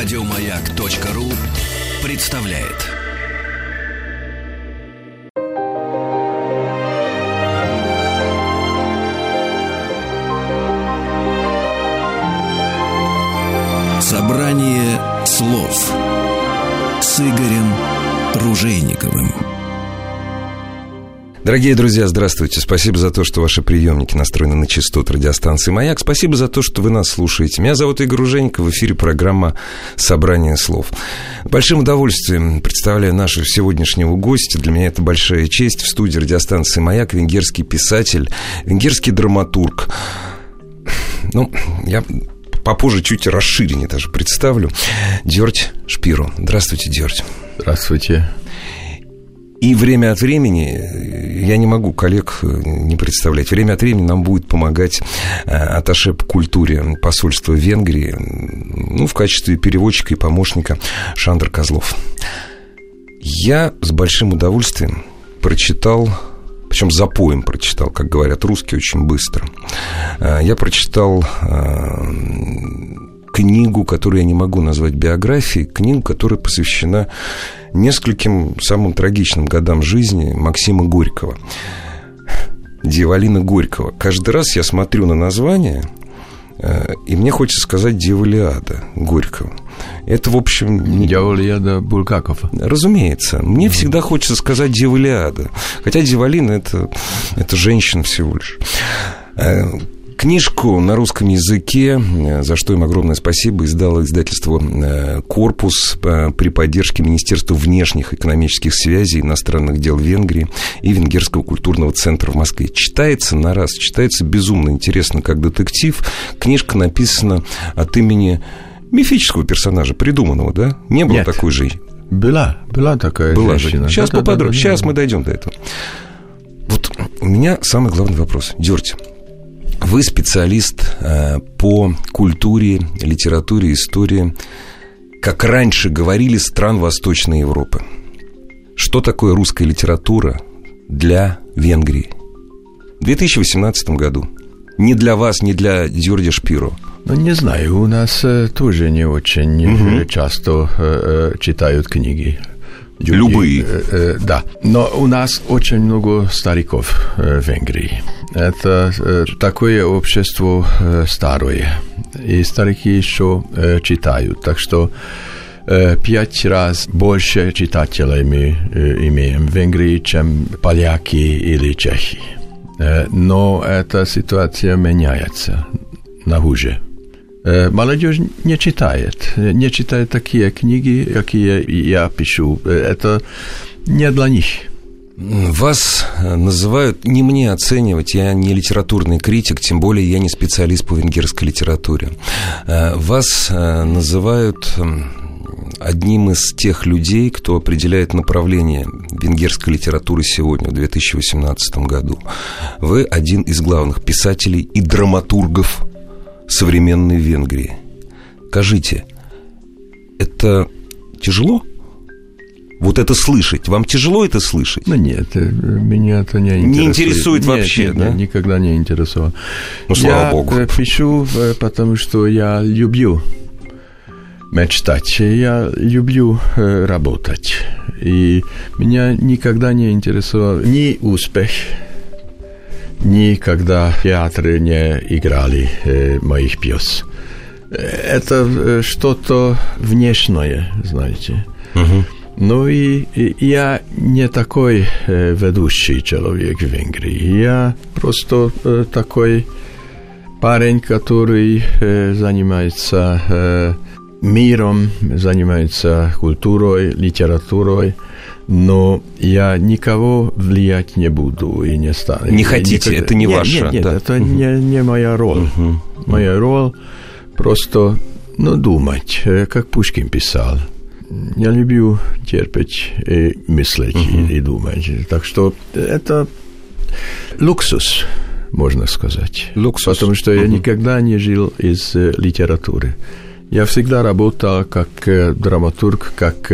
Радиомаяк.ру представляет. Собрание слов с Игорем Ружейниковым. Дорогие друзья, здравствуйте. Спасибо за то, что ваши приемники настроены на частоту радиостанции «Маяк». Спасибо за то, что вы нас слушаете. Меня зовут Игорь Руженько. В эфире программа «Собрание слов». Большим удовольствием представляю нашего сегодняшнего гостя. Для меня это большая честь. В студии радиостанции «Маяк» венгерский писатель, венгерский драматург. Ну, я попозже чуть расширеннее даже представлю. Дёрть Шпиру. Здравствуйте, Дёрть. Здравствуйте. И время от времени, я не могу коллег не представлять, время от времени нам будет помогать Аташе по культуре посольства Венгрии, ну, в качестве переводчика и помощника Шандр Козлов. Я с большим удовольствием прочитал причем запоем прочитал, как говорят русские, очень быстро. Я прочитал книгу, которую я не могу назвать биографией, книгу, которая посвящена нескольким самым трагичным годам жизни Максима Горького. Дьяволина Горького. Каждый раз я смотрю на название, э, и мне хочется сказать Дьяволиада Горького. Это, в общем... Дьяволиада Булгаков. Разумеется. Мне mm-hmm. всегда хочется сказать Дьяволиада. Хотя Дьяволина это, это женщина всего лишь. Книжку на русском языке, э, за что им огромное спасибо, издало издательство э, «Корпус» э, при поддержке Министерства внешних экономических связей иностранных дел Венгрии и Венгерского культурного центра в Москве. Читается на раз, читается безумно интересно, как детектив. Книжка написана от имени мифического персонажа, придуманного, да? Не было Нет. такой же. Была, была такая была женщина. Сейчас да, поподробнее, да, да, сейчас мы дойдем до этого. Вот у меня самый главный вопрос. Дерти. Вы специалист э, по культуре, литературе, истории, как раньше говорили, стран Восточной Европы. Что такое русская литература для Венгрии? В 2018 году. Не для вас, не для Дюрди Шпиро. Ну, не знаю, у нас э, тоже не очень угу. часто э, читают книги Люди, Любые. Да. Но у нас очень много стариков в Венгрии. Это э, такое общество э, старое. И старики еще э, читают. Так что э, пять раз больше читателей мы э, имеем в Венгрии, чем поляки или чехи. Э, но эта ситуация меняется на хуже. Э, молодежь не читает, не читает такие книги, какие я пишу. Э, это не для них. Вас называют, не мне оценивать, я не литературный критик, тем более я не специалист по венгерской литературе. Э, вас называют одним из тех людей, кто определяет направление венгерской литературы сегодня, в 2018 году. Вы один из главных писателей и драматургов современной Венгрии. Скажите, это тяжело? Вот это слышать. Вам тяжело это слышать? Ну нет, э, меня это не интересует. Не интересует нет, вообще, нет, да? никогда не интересовало. Ну, слава я богу. Я пишу, э, потому что я люблю мечтать. Я люблю э, работать. И меня никогда не интересовал ни успех, никогда театры не играли э, моих пьес. Это э, что-то внешнее, знаете. Угу. Ну и, и я не такой э, ведущий человек в Венгрии. Я просто э, такой парень, который э, занимается э, миром, занимается культурой, литературой но я никого влиять не буду и не стану. Не хотите, Никогда... это не нет, ваша. Нет, нет, да? это угу. не, не моя роль. Угу. Моя роль просто, ну, думать, как Пушкин писал. Я люблю терпеть и мыслить угу. и, и думать. Так что это луксус, можно сказать. Луксус. Потому что угу. я никогда не жил из литературы. Я всегда работал как драматург, как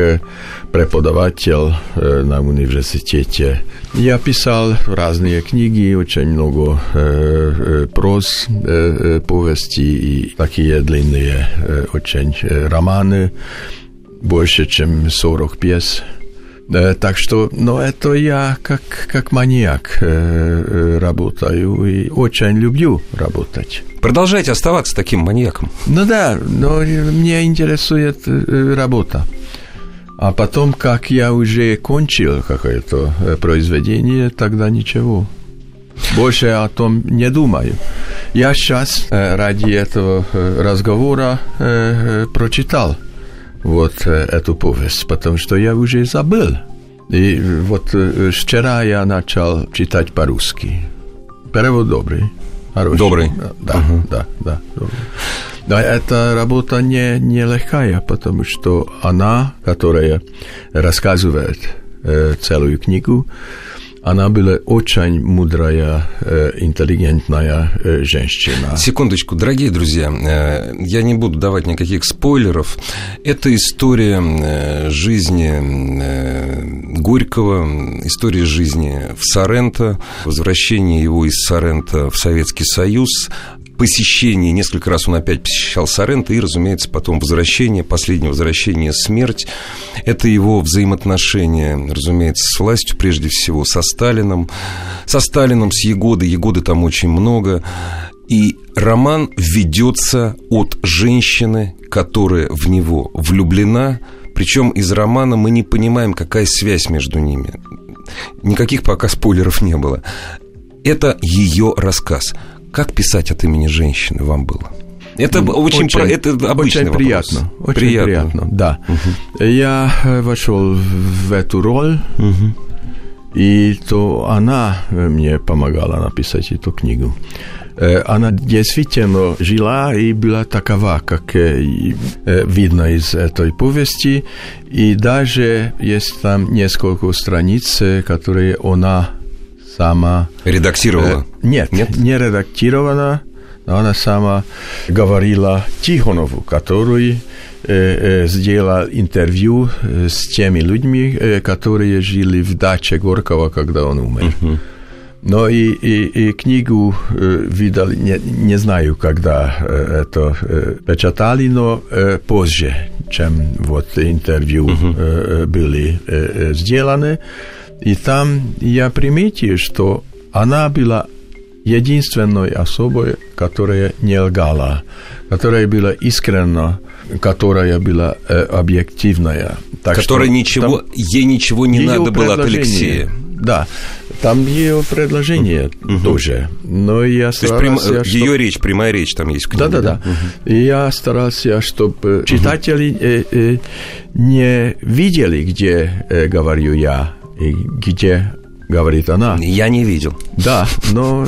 преподаватель на университете. Я писал разные книги, очень много проз, повести и такие длинные очень романы, больше, чем 40 пьес. Так что, но это я как, как маньяк работаю и очень люблю работать. Продолжайте оставаться таким маньяком. Ну да, но меня интересует э, работа. А потом, как я уже кончил какое-то э, произведение, тогда ничего. Больше о том не думаю. Я сейчас э, ради этого разговора прочитал вот эту повесть, потому что я уже забыл. И вот вчера я начал читать по-русски. Перевод добрый. Хороший. Добрый. Да, угу. да, да. Добрый. Да, эта работа не, не легкая, потому что она, которая рассказывает э, целую книгу, она была очень мудрая, э, интеллигентная э, женщина. Секундочку, дорогие друзья, э, я не буду давать никаких спойлеров. Это история жизни Горького, история жизни в Соренто, возвращение его из Соренто в Советский Союз, посещение, несколько раз он опять посещал Соренто, и, разумеется, потом возвращение, последнее возвращение, смерть. Это его взаимоотношения, разумеется, с властью, прежде всего, со Сталином, со Сталином, с Егодой, Егоды там очень много. И роман ведется от женщины, которая в него влюблена, причем из романа мы не понимаем, какая связь между ними. Никаких пока спойлеров не было. Это ее рассказ. Как писать от имени женщины вам было? Это очень, очень, про, это обычный очень приятно, вопрос. очень приятно, приятно да. Угу. Я э, вошел в эту роль, угу. и то она мне помогала написать эту книгу. Э, она действительно жила и была такова, как э, видно из этой повести, и даже есть там несколько страниц, которые она сама... Редактировала? Э, нет, нет, не редактирована. Но она сама говорила Тихонову, который э, э, сделал интервью э, с теми людьми, э, которые жили в даче Горкова, когда он умер. Uh-huh. Но и, и, и книгу э, видали, не, не знаю, когда э, это э, печатали, но э, позже, чем вот интервью uh-huh. э, были э, сделаны. И там я приметил, что она была единственной особой, которая не лгала, которая была искренна, которая была э, объективная. Так которая что ничего, там, ей ничего не надо было от Алексея. Да, там ее предложение угу. тоже. Но я старался... То есть прям, ее речь, прямая речь там есть в книге. Да-да-да. Угу. И я старался, чтобы угу. читатели э, э, не видели, где э, говорю я, и где говорит она. Я не видел. Да, но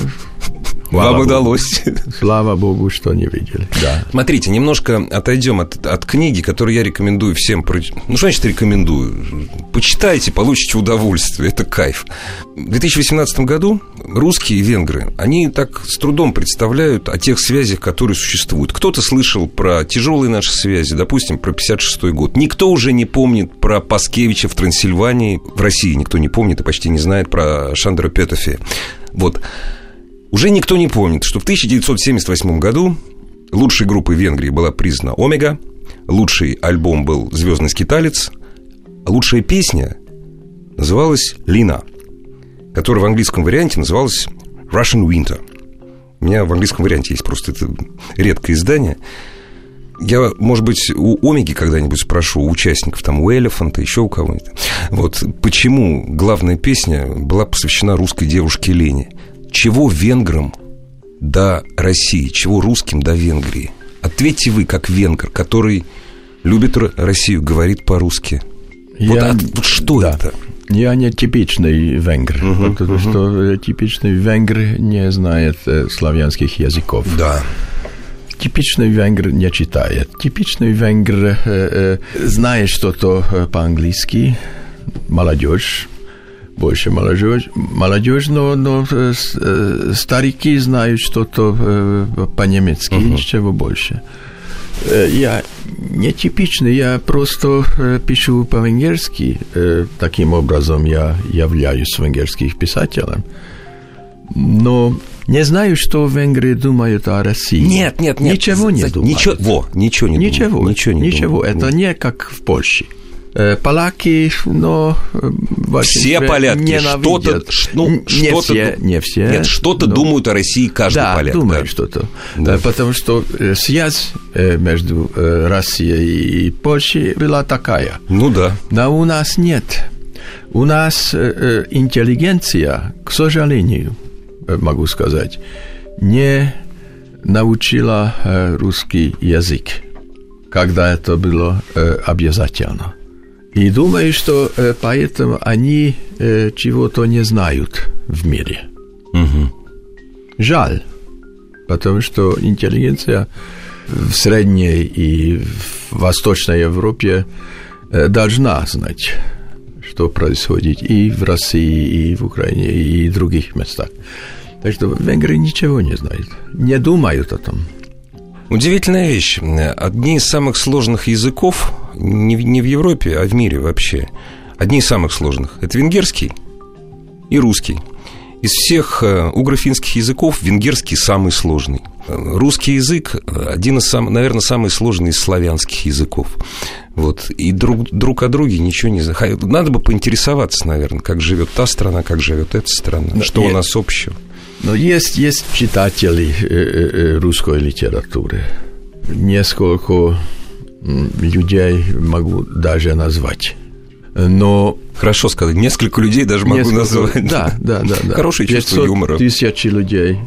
Слава Вам удалось. Слава Богу, что не видели. Да. Смотрите, немножко отойдем от, от книги, которую я рекомендую всем. Ну, что значит рекомендую? Почитайте, получите удовольствие. Это кайф. В 2018 году русские и венгры, они так с трудом представляют о тех связях, которые существуют. Кто-то слышал про тяжелые наши связи, допустим, про 56 год. Никто уже не помнит про Паскевича в Трансильвании. В России никто не помнит и почти не знает про Шандра Петофи. Вот. Уже никто не помнит, что в 1978 году лучшей группой Венгрии была признана «Омега», лучший альбом был «Звездный скиталец», а лучшая песня называлась «Лина», которая в английском варианте называлась «Russian Winter». У меня в английском варианте есть просто это редкое издание. Я, может быть, у Омеги когда-нибудь спрошу, у участников, там, у Элефанта, еще у кого-нибудь. Вот почему главная песня была посвящена русской девушке Лене. Чего венграм до России, чего русским до Венгрии? Ответьте вы, как венгр, который любит Россию, говорит по-русски. Я... Вот, от, вот что да. это? Я не типичный венгр, uh-huh, потому uh-huh. что типичный венгр не знает э, славянских языков. Да. Типичный венгр не читает. Типичный венгр э, э, знает что-то э, по-английски, молодежь больше молодежь, молодежь но, но э, э, старики знают что-то э, по-немецки, uh-huh. чего больше. Я нетипичный, я просто пишу по-венгерски. Таким образом я являюсь венгерским писателем. Но не знаю, что венгры думают о России. Нет, нет, нет. Ничего не думают. Ничего, ничего не ничего, думают. Ничего, не ничего. думают. Это не как в Польше. Поляки, но... Все поляки что-то... Ну, не что все, не все. Нет, что-то но... думают о России каждый да, поляк. думаю да, что-то. Да. Потому что связь между Россией и Польшей была такая. Ну да. Но у нас нет. У нас интеллигенция, к сожалению, могу сказать, не научила русский язык, когда это было обязательно. И думаю, что поэтому они чего-то не знают в мире. Угу. Жаль, потому что интеллигенция в Средней и в Восточной Европе должна знать, что происходит и в России, и в Украине, и в других местах. Так что венгры ничего не знают, не думают о том. Удивительная вещь. Одни из самых сложных языков, не в, не в Европе, а в мире вообще, одни из самых сложных, это венгерский и русский. Из всех угро-финских языков венгерский самый сложный. Русский язык один из, сам, наверное, самый сложный из славянских языков. Вот. И друг, друг о друге ничего не знаю. Надо бы поинтересоваться, наверное, как живет та страна, как живет эта страна, Но что я... у нас общего. Но есть, есть читатели русской литературы. Несколько людей могу даже назвать. Но... Хорошо сказать, несколько людей даже могу несколько... назвать. Да, да, да. да. Хорошее чувство юмора. тысячи людей.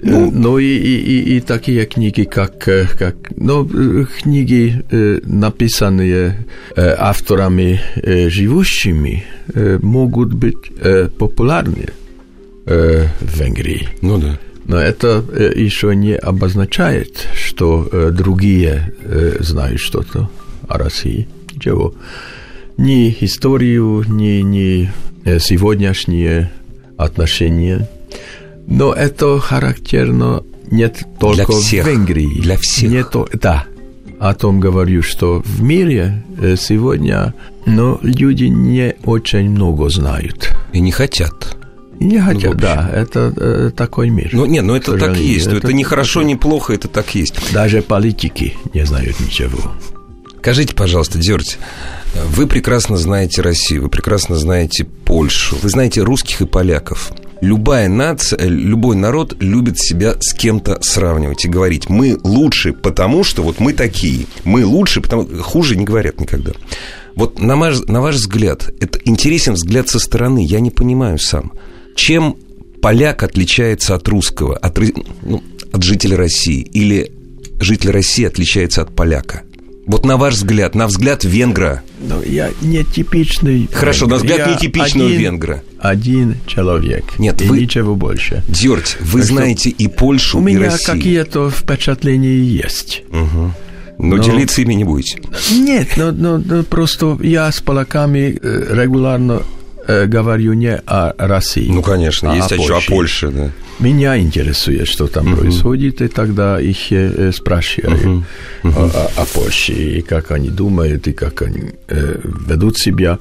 Ну, ну и, и, и, и такие книги, как, как ну, книги, написанные авторами живущими, могут быть популярны в Венгрии. Ну да. Но это еще не обозначает, что другие знают что-то о России. Ничего. Ни историю, ни, ни сегодняшние отношения. Но это характерно не только Для всех. в Венгрии. Для всех. Не то, да, о том говорю, что в мире сегодня но люди не очень много знают. И не хотят. Не хотят, ну, да, это э, такой мир. Ну, нет, ну это так есть. Это, это не хорошо, не плохо, это так есть. Даже политики не знают ничего. Скажите, пожалуйста, Дёрть, вы прекрасно знаете Россию, вы прекрасно знаете Польшу, вы знаете русских и поляков. Любая нация, любой народ любит себя с кем-то сравнивать и говорить, мы лучше, потому что вот мы такие, мы лучше, потому хуже не говорят никогда. Вот на ваш, на ваш взгляд, это интересен взгляд со стороны, я не понимаю сам. Чем поляк отличается от русского, от, ну, от жителя России, или житель России отличается от поляка? Вот на ваш взгляд, на взгляд венгра. Ну, я не типичный. Хорошо, венгр. на взгляд я нетипичного один, венгра. Один человек. Нет, и вы... ничего больше. Дёрть, вы Так знаете и Польшу, У и меня Россию. какие-то впечатления есть. Угу. Но, Но- делиться ими не будете. Нет, но, но- но просто я с поляками э, регулярно э, говорю не о России. Ну, конечно, а есть о еще о Польше. Польше, да. Меня интересует, что там происходит, и тогда их э, спрашиваю О, о- о Польше, и как они думают, и как они э, ведут себя.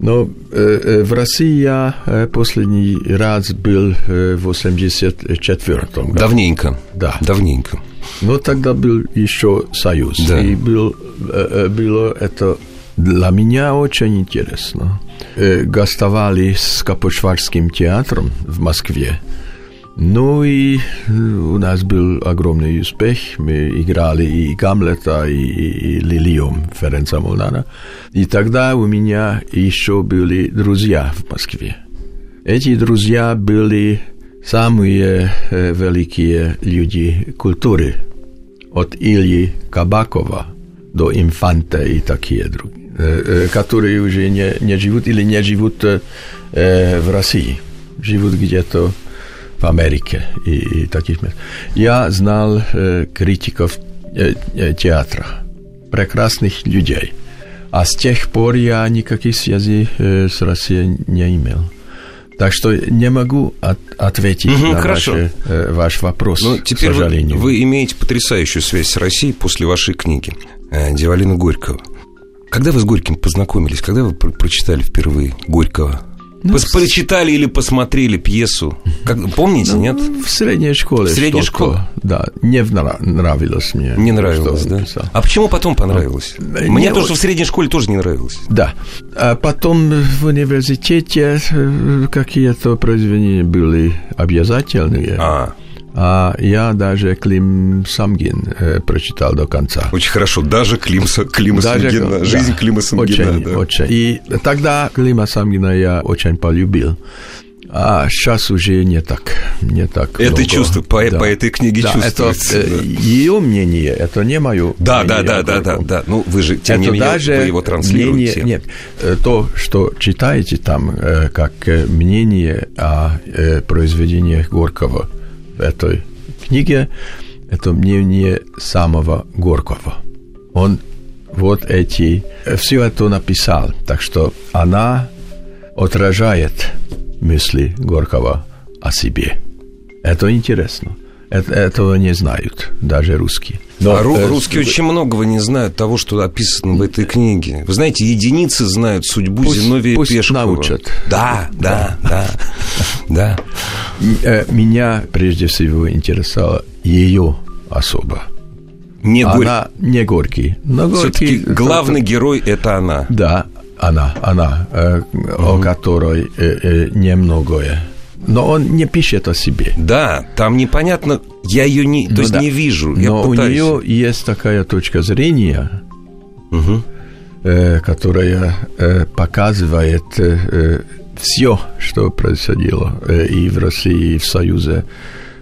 Но э, э, в России я э, последний раз был э, в 84 году. Давненько. Да. Давненько. Но тогда был еще Союз. Да. И был, э, э, было это для меня очень интересно. Э, Гостовали с Капошварским театром в Москве. Ну и э, у нас был огромный успех. Мы играли и Гамлета, и, и, и Лилиум Ференца Молнара. И тогда у меня еще были друзья в Москве. Эти друзья были самые э, великие люди культуры. От Ильи Кабакова до Инфанта и такие другие, которые уже не, не живут или не живут э, в России. Живут где-то в Америке и, и таких мест. Я знал э, критиков э, театра, прекрасных людей. А с тех пор я никаких связей э, с Россией не имел. Так что не могу от, ответить Мгм, на хорошо. ваши, э, ваш вопрос, к теперь вы, сожалению. вы имеете потрясающую связь с Россией после вашей книги э, Дивалина Горького. Когда вы с Горьким познакомились? Когда вы про- прочитали впервые Горького? Ну, Пос- Прочитали или посмотрели пьесу? Как, помните, Ну, нет? В средней школе. В средней школе? Да, не внра- нравилось мне. Не нравилось, да? писал. А почему потом понравилось? Э, Мне не тоже вот- в средней школе тоже не нравилось. Да. А потом в университете э, какие-то произведения были обязательные. А, А я даже Клим Самгин э, прочитал до конца. очень хорошо. Даже Климса, Клима Даже, Самгина. да, Жизнь Клима Самгина. Очень, да. очень. И тогда Клима Самгина я очень полюбил. А сейчас уже не так. Не так Это много. чувство, по- по этой книге да, чувствуется, Это, да. ее мнение, это не мое Да, да, мнение да, да, да, Горьком. да. Ну, вы же, тем это не менее, даже вы его транслируете. мнение- нет, э, то, что читаете там, э, как э, мнение о э, произведениях Горького этой книге, это мнение самого Горького. Он вот эти, все это написал, так что она отражает мысли Горького о себе. Это интересно. Это, этого не знают даже русские. Но, а ру- э, русские очень многого не знают того, что описано в этой книге. Вы знаете, единицы знают судьбу Пусть- Зиновия пусть Пешкова. научат. Да, да, да, да. Э, Меня прежде всего интересовала ее особа. Не Горький. Она не Горький, но Все-таки Горький... главный герой – это она. Да, она, она, э, о которой э, э, немногое. Но он не пишет о себе. Да, там непонятно, я ее не, то Ну есть да. не вижу, я Но у пытаюсь. нее есть такая точка зрения, Мгм. э, которая э, показывает все, что происходило э, и в России, и в Союзе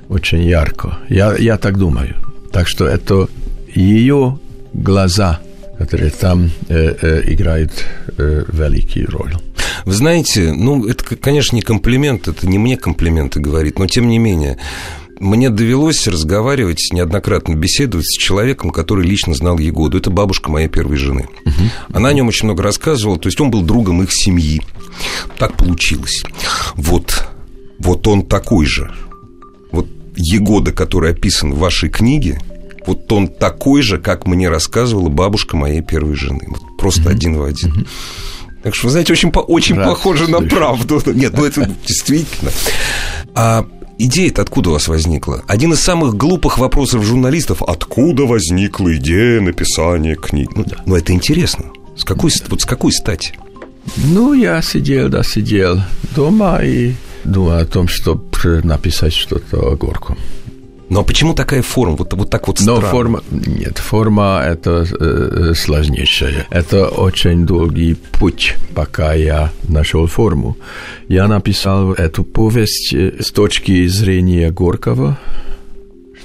очень ярко. Я, я так думаю. Так что это ее глаза, которые там э, э, играют э, великую роль. Вы знаете, ну, это, конечно, не комплимент, это не мне комплименты говорит, но тем не менее, мне довелось разговаривать, неоднократно беседовать с человеком, который лично знал Егоду. Это бабушка моей первой жены. Она о нем очень много рассказывала, то есть он был другом их семьи. Так получилось. Вот, вот он такой же. Вот Егода, который описан в вашей книге, вот он такой же, как мне рассказывала бабушка моей первой жены. Вот просто один в один. Так что, вы знаете, очень, по- очень Рад похоже на правду. Нет, ну это действительно. А идея-то откуда у вас возникла? Один из самых глупых вопросов журналистов. Откуда возникла идея написания книг? Ну, ну, это интересно. С какой, вот с какой стати? Ну, я сидел, да, сидел дома и думал о том, чтобы написать что-то о Горьком. Но почему такая форма? Вот, вот так вот Но странно. форма... Нет, форма это э, сложнейшая. Это очень долгий путь, пока я нашел форму. Я написал эту повесть э, с точки зрения Горького,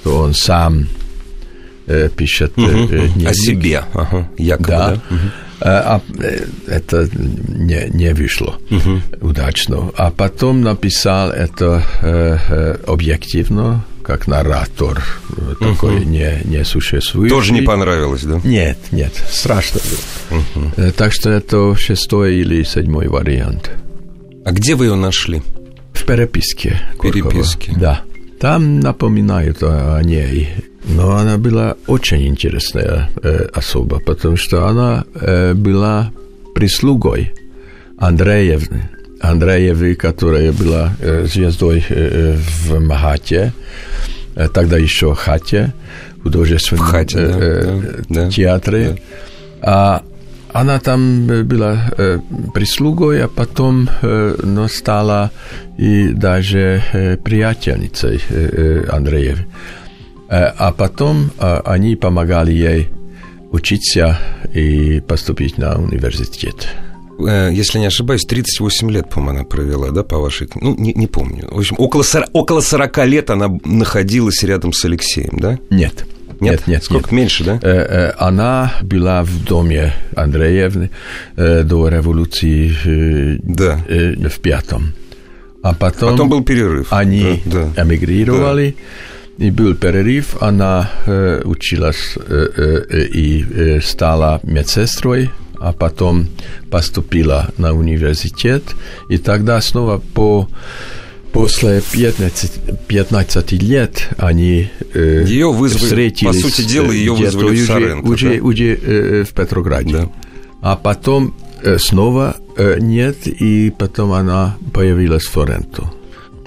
что он сам э, пишет э, э, О дневник. себе, ага, якобы, Да. да? Мгм. А, а, э, это не, не вышло удачно. А потом написал это э, э, объективно, как наратор, такой не, не существующий. Тоже не понравилось, да? Нет, нет, страшно было. Э, Так что это шестой или седьмой вариант. А где вы ее нашли? В переписке. Горького. Переписке. Да. Там напоминают о, о ней. Но она была очень интересная э, особа, потому что она э, была прислугой Андреевны. Андреевы, которая была звездой в Махате, э, тогда еще Хате, художественном В Хате, да, э, да, да, театре. А она там была э, прислугой, а потом э, но стала и даже э, приятельницей э, э, Андреев. Э, а потом э, они помогали ей учиться и поступить на университет. Э, Если не ошибаюсь, 38 лет, по-моему, она провела, да, по вашей книге? Ну, не, не помню. В общем, около, сор- около 40 лет она находилась рядом с Алексеем, да? Нет. Нет, нет, Сколько? нет. Меньше, да? Э, э, Она была в доме Андреевны до революции Да. в пятом. А потом, Потом был перерыв. они Да, да. эмигрировали, и был перерыв. Она э, училась э, э, и стала медсестрой, а потом поступила на университет, и тогда снова по после 15, 15 лет они э, ее вызвали, встретились. По сути дела, ее вызвали в Саренко, уже, да? уже э, в Петрограде. Да. А потом э, снова э, нет, и потом она появилась в Форенто.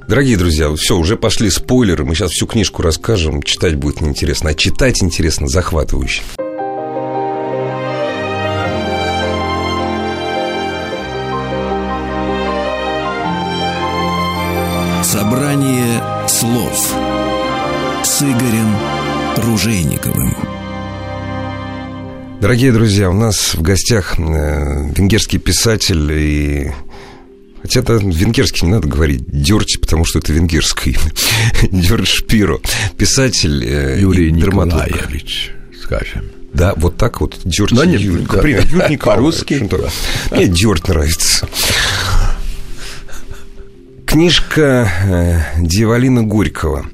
Дорогие друзья, все, уже пошли спойлеры, мы сейчас всю книжку расскажем, читать будет неинтересно, а читать интересно, захватывающе. Дорогие друзья, у нас в гостях э, венгерский писатель и Хотя это венгерский не надо говорить Дёрч, потому что это венгерское имя. Дёрч Шпиро. Писатель э, Юрий Николаевич, скажем. Да, вот так вот. Дёрч Но нет, Юрий. да. Например, Юрий Николаевич. По-русски. Мне Дёрч нравится. Книжка э, Дьяволина Горького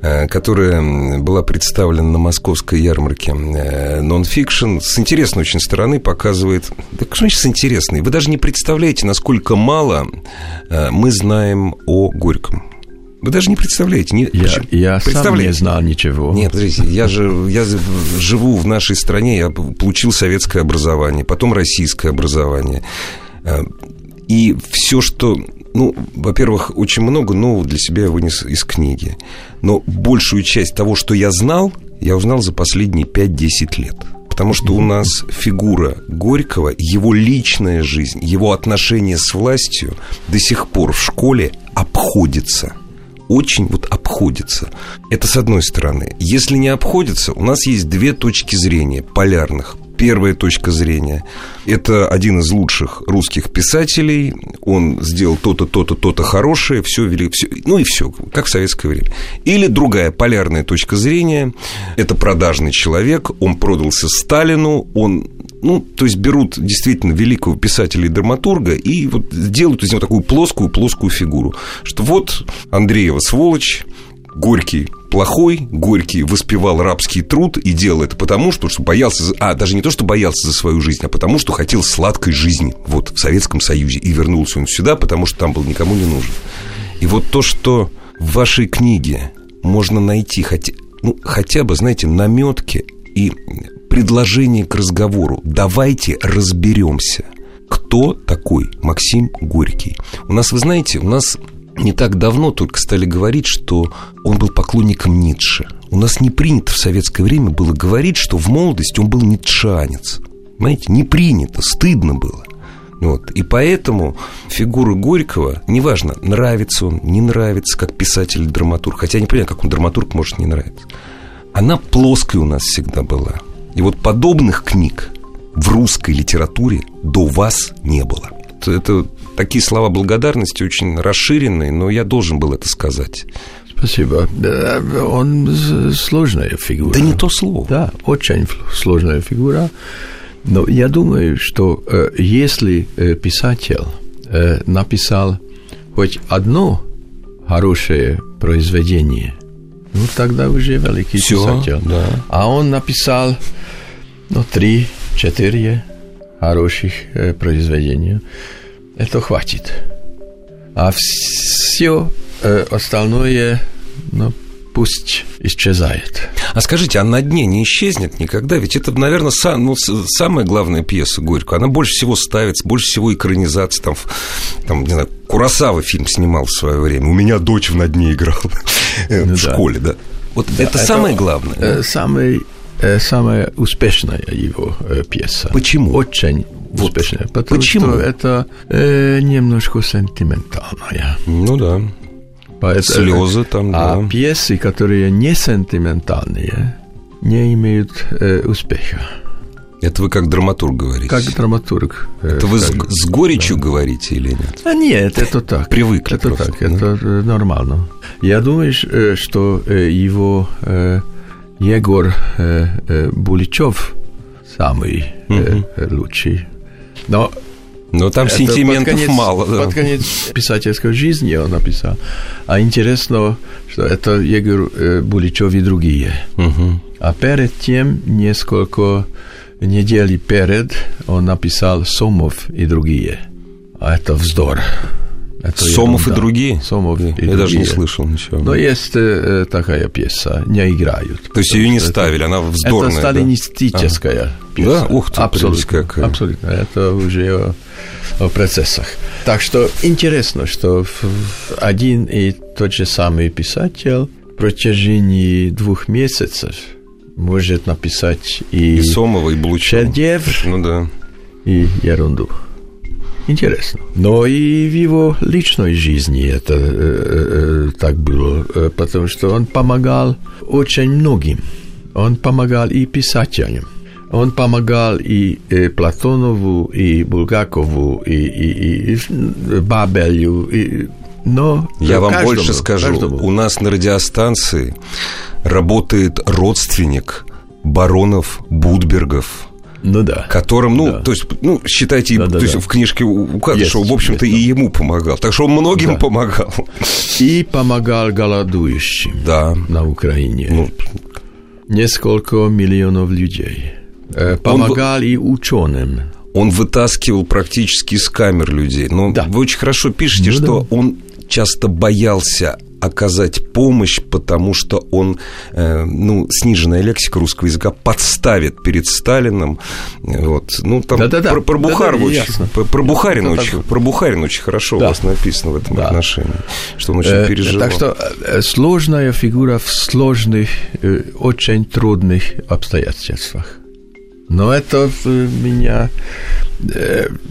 которая была представлена на московской ярмарке нонфикшн, с интересной очень стороны показывает... Да что значит с интересной? Вы даже не представляете, насколько мало э, мы знаем о Горьком. Вы даже не представляете. Не, Я, я сам не знал ничего. Нет, подождите, я же я живу в нашей стране, я получил советское образование, потом российское образование. И все, что ну, во-первых, очень много нового для себя я вынес из книги. Но большую часть того, что я знал, я узнал за последние 5-10 лет. Потому что у нас фигура Горького, его личная жизнь, его отношения с властью до сих пор в школе обходится. Очень вот обходится. Это с одной стороны. Если не обходится, у нас есть две точки зрения полярных первая точка зрения. Это один из лучших русских писателей. Он сделал то-то, то-то, то-то хорошее, все вели, все, ну и все, как в советское время. Или другая полярная точка зрения. Это продажный человек, он продался Сталину, он ну, то есть берут действительно великого писателя и драматурга и вот делают из него такую плоскую-плоскую фигуру, что вот Андреева сволочь, Горький плохой, Горький воспевал рабский труд и делал это потому, что, что боялся, а даже не то, что боялся за свою жизнь, а потому, что хотел сладкой жизни вот в Советском Союзе. И вернулся он сюда, потому что там был никому не нужен. И вот то, что в вашей книге можно найти хотя, ну, хотя бы, знаете, наметки и предложение к разговору. Давайте разберемся, кто такой Максим Горький. У нас, вы знаете, у нас не так давно только стали говорить, что он был поклонником Ницше. У нас не принято в советское время было говорить, что в молодости он был ницшанец. Понимаете, не принято, стыдно было. Вот. И поэтому фигура Горького, неважно, нравится он, не нравится, как писатель или драматург, хотя я не понимаю, как он драматург может не нравиться, она плоской у нас всегда была. И вот подобных книг в русской литературе до вас не было. Это такие слова благодарности очень расширенные, но я должен был это сказать. Спасибо. Он сложная фигура. Да не то слово. Да, очень сложная фигура. Но я думаю, что э, если э, писатель э, написал хоть одно хорошее произведение, ну тогда уже великий Всё, писатель. Да. А он написал ну, три, четыре хороших произведения. Это хватит. А все э, остальное, ну, пусть исчезает. А скажите, а на дне не исчезнет никогда? Ведь это, наверное, сам, ну, самая главная пьеса Горько. Она больше всего ставится, больше всего экранизации. Там, там не знаю, Курасава фильм снимал в свое время. У меня дочь в на дне играла Ну в да. школе, да. Вот Да, это самое главное. э, Самый, э, самая успешная его э, пьеса. Почему? Очень Вот. успешная. Потому Почему? что это э, немножко сентиментальная. Ну да. Поэтому- Слезы там, А да. пьесы, которые не сентиментальные, не имеют э, успеха. Это вы как драматург говорите. Как драматург. э, Это вы с, скажет. с горечью говорите или нет? А нет, это так. Привыкли Это просто, так, да? это э, нормально. Я думаю, э, что э, его э, Егор э, э, Буличев самый э, э, лучший. Но Но там это сентиментов под конец, мало. да. Под конец писательской жизни он написал. А интересно, что это Егор э, Буличев и другие. Мгм. А перед тем несколько недели перед он написал «Сомов и другие». А это вздор. Это Сомов ерунда. и другие? Сомов и Я другие. даже не слышал ничего. Но есть э, такая пьеса, не играют. То есть ее не ставили, она вздорная, Это сталинистическая да? пьеса. Да? Ух ты, абсолютно, какая. абсолютно. Это уже о, о процессах. Так что интересно, что один и тот же самый писатель в протяжении двух месяцев может написать и, и Сомова, и Блучева. шедевр, ну, да. и ерунду. Интересно. Но и в его личной жизни это э, э, так было, э, потому что он помогал очень многим. Он помогал и писателям. Он помогал и э, Платонову, и Булгакову, и, и, и Бабелю, и, но Я вам каждому, больше скажу. Каждому. У нас на радиостанции работает родственник баронов Будбергов, ну да. Которым, ну, да. то есть, ну, считайте, да, да, то есть да. в книжке указано, что, в общем-то, и ему помогал. Так что он многим да. помогал. И помогал голодующим да. на Украине. Ну, Несколько миллионов людей. Помогал он... и ученым. Он вытаскивал практически из камер людей. Но да. вы очень хорошо пишете, ну, что да. он часто боялся оказать помощь, потому что он, э, ну, сниженная лексика русского языка подставит перед Сталином. Вот. Ну, там Да-да-да. про, про Бухарова Да-да, очень, про, про Бухарина Это очень, про Бухарина очень хорошо Да. у вас написано в этом Да. отношении, что он очень Э, переживал. Так что э, сложная фигура в сложных, очень трудных обстоятельствах. Но это меня,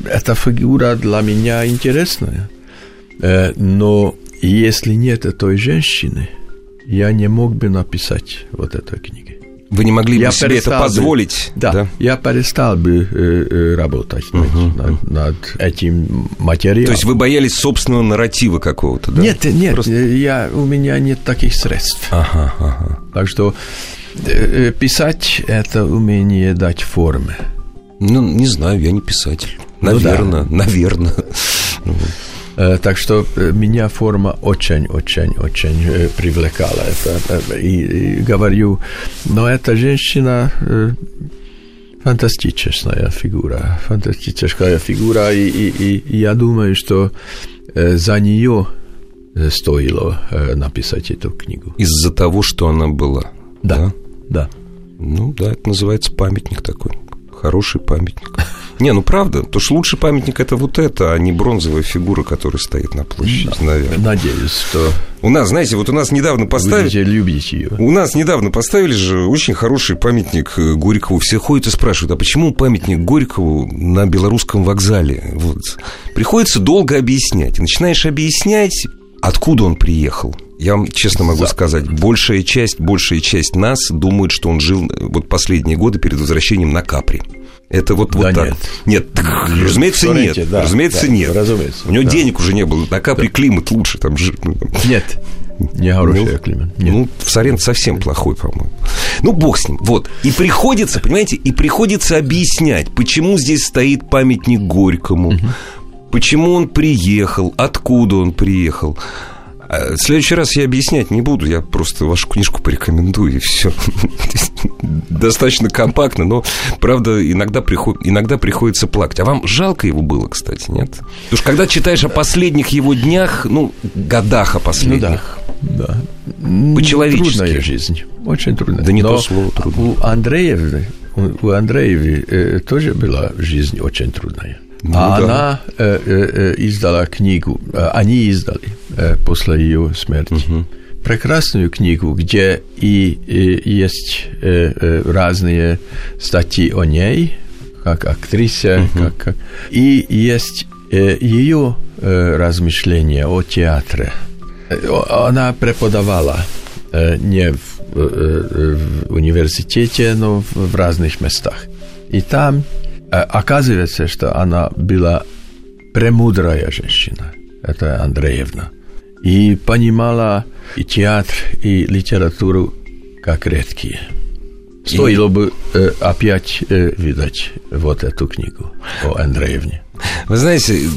эта фигура для меня интересная. Э, Но если нет этой женщины, я не мог бы написать вот эту книгу. Вы не могли бы Я себе это перестал бы- позволить? Да, я перестал бы э, э, работать над- над, над этим материалом. То есть вы боялись собственного нарратива какого-то, да? Нет, нет, Просто- э, я, у меня нет таких средств. Ага, ага. Так что э, э, писать – это умение дать формы. Ну, не знаю, я не писатель. Ну да. Наверное, наверное. Так что э, меня форма очень-очень-очень э, привлекала. Это, э, и, и говорю, но эта женщина э, фантастическая фигура, фантастическая фигура, и, и, и- я думаю, что э, за нее э, стоило э, написать эту книгу. Из-за того, что она была. Да, да. Ну, да, это называется памятник такой. Хороший памятник. Не, ну правда, то что лучший памятник это вот это, а не бронзовая фигура, которая стоит на площади, наверное. Надеюсь, что У нас, знаете, вот у нас недавно поставили... будете любить ее. У нас недавно поставили же очень хороший памятник э, Горькову. Все ходят и спрашивают, а почему памятник Горькову на белорусском вокзале? Вот. Приходится долго объяснять. Начинаешь объяснять, откуда он приехал. Я вам честно могу Да. сказать, большая часть, большая часть нас думает, что он жил э, вот последние годы перед возвращением на Капри. Это вот, вот Да так. нет. Нет, так, разумеется, нет. Да, разумеется, да, нет. разумеется, У него да. денег уже не было. На Капри климат лучше. Там, жи- Нет, не хороший ну, климат. Нет. Ну, в Соренто совсем плохой, по-моему. Ну, бог с ним. Вот. И приходится, понимаете, и приходится объяснять, почему здесь стоит памятник Горькому, почему он приехал, откуда он приехал. А В следующий раз я объяснять не буду, я просто вашу книжку порекомендую, и все. Достаточно компактно, но, правда, иногда, приход... иногда приходится плакать. А вам жалко его было, кстати, нет? Потому что когда читаешь о последних его днях, ну, годах о Ну последних, да, да. По-человечески. Трудная жизнь, очень трудная. Да не Но то слово трудно. У Андреевны, у, Андреевой э, тоже была жизнь очень трудная. Ну а да. она э, э, э, издала книгу, э, они издали э, после ее смерти. Прекрасную книгу, где и, и есть э, э, разные статьи о ней, как актрисе, как, как- и есть э, ее э, размышления о театре. Э, о- Она преподавала э, не в, э, э, в университете, но в, в разных местах. И там э, оказывается, что она была премудрая женщина, это Андреевна, и понимала и театр, и литературу как редкие. Стоило бы э, опять э, видать вот эту книгу о Андреевне. Вы знаете,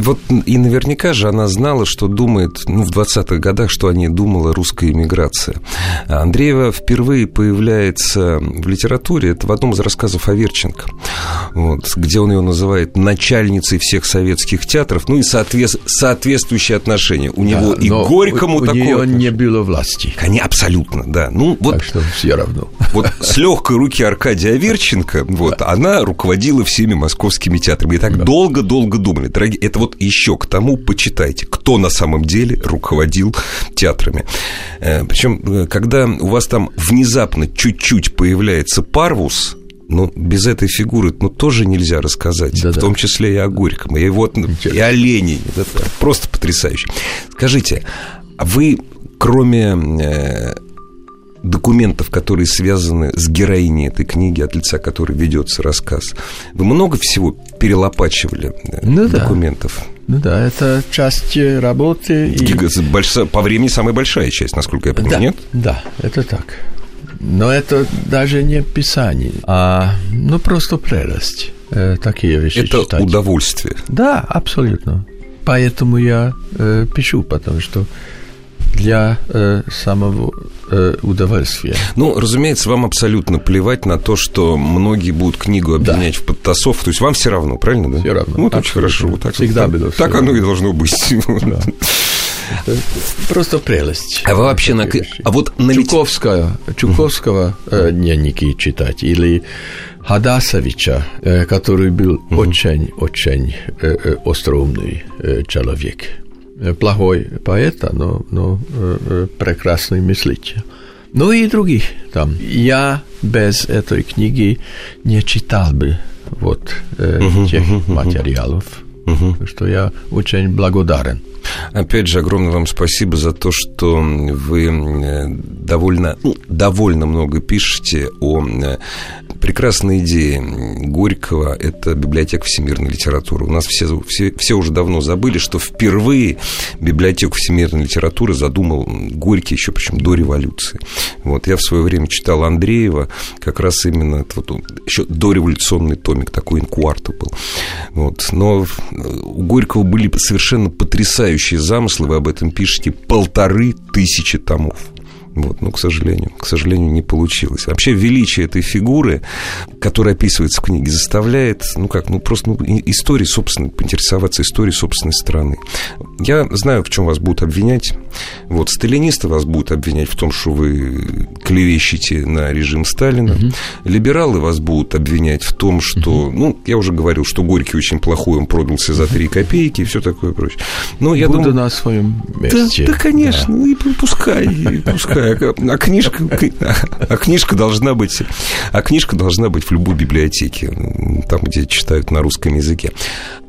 вот и наверняка же она знала, что думает, ну, в 20-х годах, что о ней думала русская иммиграция. Андреева впервые появляется в литературе, это в одном из рассказов Аверченко, вот, где он ее называет начальницей всех советских театров, ну и соответ, соответствующие отношения. У него да, и Горькому у, такое... У нее не было власти. Конечно, абсолютно, да. Ну, вот, так что все равно. Вот с легкой руки Аркадия Аверченко, вот, она руководила всеми московскими театрами. И так долго-долго думали. Дорогие, это вот еще к тому почитайте, кто на самом деле руководил театрами. Э, Причем, э, когда у вас там внезапно чуть-чуть появляется Парвус, ну, без этой фигуры, ну, тоже нельзя рассказать, да, в том числе и о Горьком, и вот, и о Ленине. Это просто потрясающе. Скажите, а вы, кроме э, документов, которые связаны с героиней этой книги, от лица которой ведется рассказ. Вы много всего перелопачивали э, ну, документов? Да. Ну да, это часть работы. И... Больш... По времени самая большая часть, насколько я понимаю, да, нет? Да, это так. Но это даже не писание, а ну просто прелесть. Э, такие вещи Это читать. удовольствие. Да, абсолютно. Поэтому я э, пишу, потому что для э, самого э, удовольствия. Ну, разумеется, вам абсолютно плевать на то, что многие будут книгу обвинять да. в подтасовке. То есть вам все равно, правильно, да? Все равно. Вот очень хорошо. Вот так, Всегда было. Так оно и должно быть. Да. Просто прелесть. А вы вообще на... А вот на Чуковского, Чуковского uh-huh. дневники читать или Хадасовича, э, который был очень-очень uh-huh. остроумный человек. Плохой поэт, но, но прекрасный мыслитель. Ну и других там. Я без этой книги не читал бы вот uh-huh, тех uh-huh, материалов, uh-huh. что я очень благодарен. Опять же, огромное вам спасибо за то, что вы э, довольно, ну, довольно много пишете о э, прекрасной идее Горького – это библиотека всемирной литературы. У нас все, все, все уже давно забыли, что впервые библиотеку всемирной литературы задумал Горький еще, причем до революции. Вот, я в свое время читал Андреева, как раз именно вот, еще дореволюционный томик, такой инкуарта был. Вот. Но у Горького были совершенно потрясающие замыслы, вы об этом пишете, полторы тысячи томов. Вот, но, к сожалению, к сожалению, не получилось. Вообще величие этой фигуры, которая описывается в книге, заставляет, ну как, ну просто ну, историей собственной, поинтересоваться историей собственной страны. Я знаю, в чем вас будут обвинять. Вот, сталинисты вас будут обвинять в том, что вы клевещете на режим Сталина. Угу. Либералы вас будут обвинять в том, что, угу. ну, я уже говорил, что Горький очень плохой, он продался за 3 копейки и все такое прочее. Но я Буду думаю... на своем месте. Да, да конечно, да. и пускай, и пускай. А, а книжка, а книжка должна быть, а книжка должна быть в любой библиотеке, там, где читают на русском языке.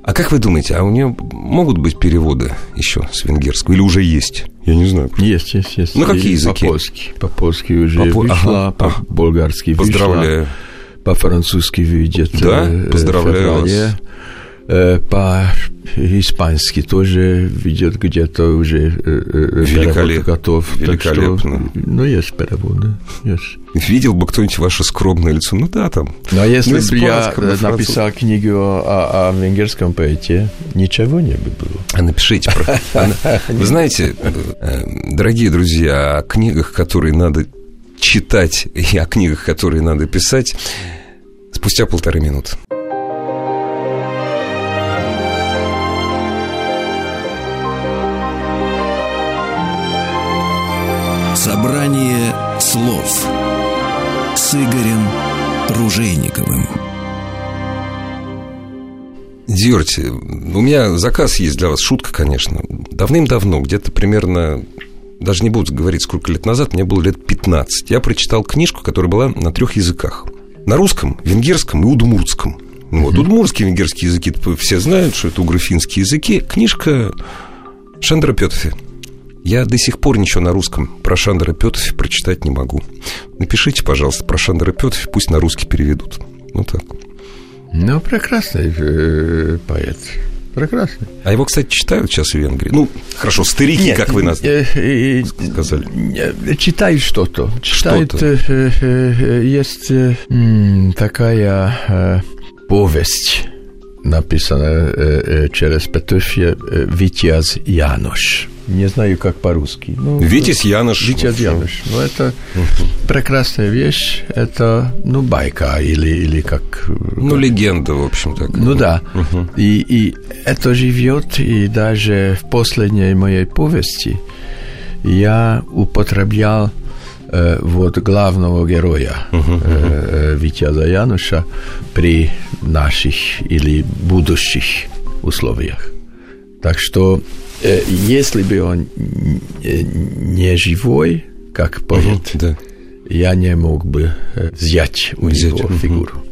А как вы думаете, а у нее могут быть переводы еще с венгерского или уже есть? Я не знаю. Есть, есть, есть. На какие языки? По-польски. По-польски уже по вышла, ага. по-болгарски вышла. Поздравляю. По-французски выйдет. Да, э, поздравляю вас. Э, по-испански тоже ведет где-то уже э, Великолеп... готов. Великолепно. Так что, ну, есть переводы, есть. Видел бы кто-нибудь ваше скромное лицо? Ну да, там. Ну, а если бы я написал книгу о, о венгерском поэте, ничего не бы было. А напишите про... Вы знаете, э, дорогие друзья, о книгах, которые надо читать, и о книгах, которые надо писать, спустя полторы минуты. Слов с Игорем Ружейниковым. Дьорти, у меня заказ есть для вас, шутка, конечно. Давным-давно, где-то примерно, даже не буду говорить, сколько лет назад, мне было лет 15, я прочитал книжку, которая была на трех языках. На русском, венгерском и удмуртском. Вот, uh-huh. удмуртские венгерские языки все знают, что это угрофинские языки. Книжка Шандра Петофи я до сих пор ничего на русском про Шандера Петофи прочитать не могу. Напишите, пожалуйста, про Шандера Петофи, пусть на русский переведут. Ну так. Ну, прекрасный э, поэт. Прекрасный. А его, кстати, читают сейчас в Венгрии. Ну, хорошо, старики, Нет, как вы нас э, э, сказали. Читают что-то. Читают, что-то. Есть такая повесть написано через Петефья Витяз Янош. Не знаю, как по-русски. Ну, Витязь Янош. Витязь Янош. Ну, это прекрасная вещь. Это, ну, байка или, или как... Ну, легенда, в общем так. Ну, да. Угу. И, и это живет, и даже в последней моей повести я употреблял э, вот главного героя uh-huh, э, Витяза Януша при наших или будущих условиях. Так что, э, если бы он не живой, как поэт, uh-huh, да. я не мог бы взять у взять. него фигуру.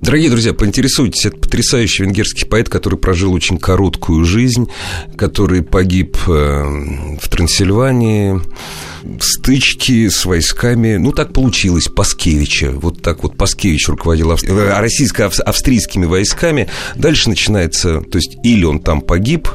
Дорогие друзья, поинтересуйтесь, это потрясающий венгерский поэт, который прожил очень короткую жизнь, который погиб в Трансильвании, стычки с войсками, ну, так получилось, Паскевича. Вот так вот Паскевич руководил австри... Э, российско-австрийскими войсками. Дальше начинается, то есть, или он там погиб,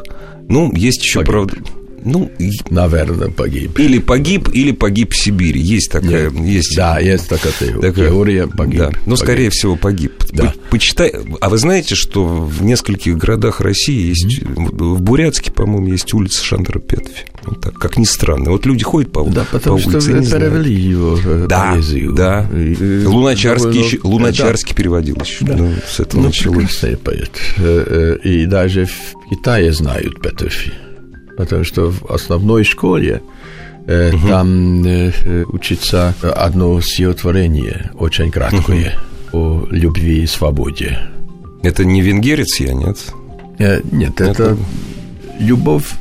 ну, есть еще, погиб. правда... Ну, наверное, погиб. Или погиб, или погиб в Сибири. Есть такая... Нет, есть, да, есть такая, такая теория, погиб. Да, ну, скорее всего, погиб. Да. Почитай... А вы знаете, что в нескольких городах России есть... Mm-hmm. В Бурятске, по-моему, есть улица Шандра Петофи. Вот так, как ни странно. Вот люди ходят по, да, потому по улице, что перевели его э, да, поэзию. Да, и, Луначарский, еще, Луначарский да. переводил еще. Да. Ну, с этого ну, началось. поэт. Э, э, и даже в Китае знают Петофи. Потому что в основной школе угу. там учится одно стихотворение, очень краткое, угу. о любви и свободе. Это не венгерец я, нет? Нет, это, это любовь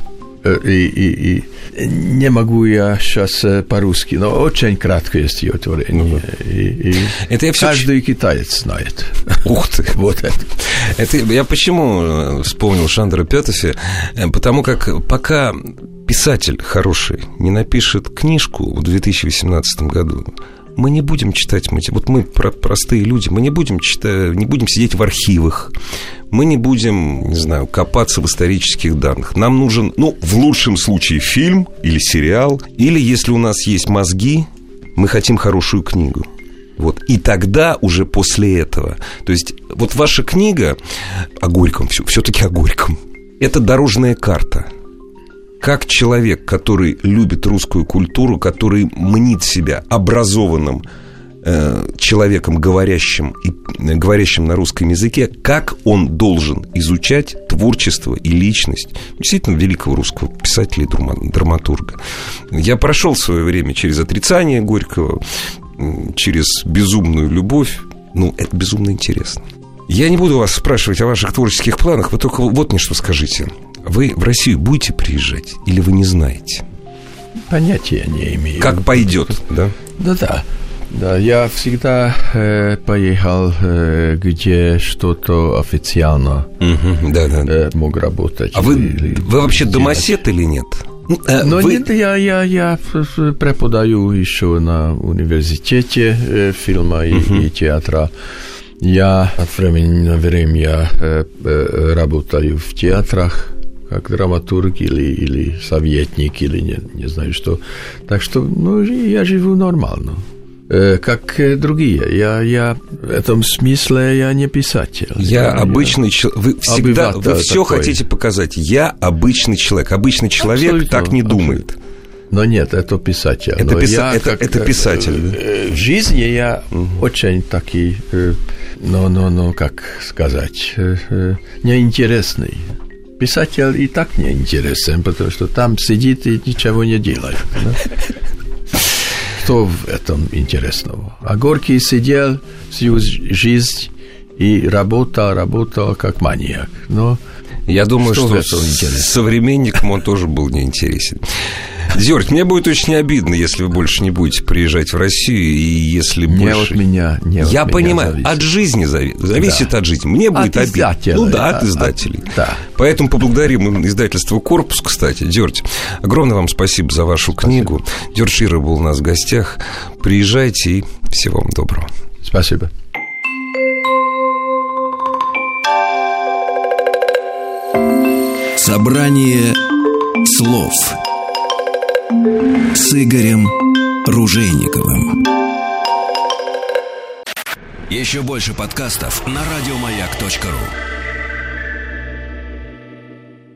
и, и, и не могу я сейчас по-русски, но очень краткое стихотворение. Ну, да. и, и это я все каждый китаец знает. Ух ты! вот это. это. Я почему вспомнил Шандра Петофи? Потому как пока писатель хороший не напишет книжку в 2018 году, мы не будем читать, вот мы простые люди, мы не будем читать, не будем сидеть в архивах, мы не будем, не знаю, копаться в исторических данных. Нам нужен, ну, в лучшем случае фильм или сериал, или если у нас есть мозги, мы хотим хорошую книгу. Вот. И тогда уже после этого. То есть вот ваша книга о Горьком, все-таки о Горьком, это дорожная карта – как человек, который любит русскую культуру, который мнит себя образованным э, человеком, говорящим, и, э, говорящим на русском языке, как он должен изучать творчество и личность действительно великого русского писателя и драматурга. Я прошел свое время через отрицание Горького, через безумную любовь. Ну, это безумно интересно. Я не буду вас спрашивать о ваших творческих планах, вы только вот мне что скажите. Вы в Россию будете приезжать или вы не знаете? Понятия не имею. Как пойдет, да? Да-да. Да, я всегда э, поехал, э, где что-то официально угу, да, да. Э, мог работать. А вы, или, вы вообще делать. домосед или нет? Ну, э, Но вы... нет, я, я, я преподаю еще на университете э, фильма угу. и, и театра. Я от времени на время э, э, работаю в театрах как драматург или, или советник, или не, не знаю что. Так что ну, я живу нормально. Э, как другие. Я, я в этом смысле я не писатель. Я, я обычный человек. Вы всегда, вы все такой. хотите показать. Я обычный человек. Обычный человек абсолютно, так не думает. Абсолютно. Но нет, это писатель. Это, писа... я, это, как, это писатель. Э, в жизни я угу. очень такой, ну, ну, ну, как сказать, неинтересный писатель и так не интересен, потому что там сидит и ничего не делает. Да? Что в этом интересного? А Горький сидел всю жизнь и работал, работал как маньяк. Но я думаю, что, что современникам он тоже был неинтересен. Дёрт, мне будет очень обидно, если вы больше не будете приезжать в Россию, и если не больше... от меня, не Я от понимаю, меня от жизни зависит. Зависит да. от жизни. Мне будет от обидно. Ну да, от издателей. От, да. Поэтому поблагодарим издательство «Корпус», кстати. Дёрт, огромное вам спасибо за вашу спасибо. книгу. Дёрт Шира был у нас в гостях. Приезжайте и всего вам доброго. Спасибо. Собрание слов с Игорем Ружейниковым. Еще больше подкастов на радиомаяк.ру.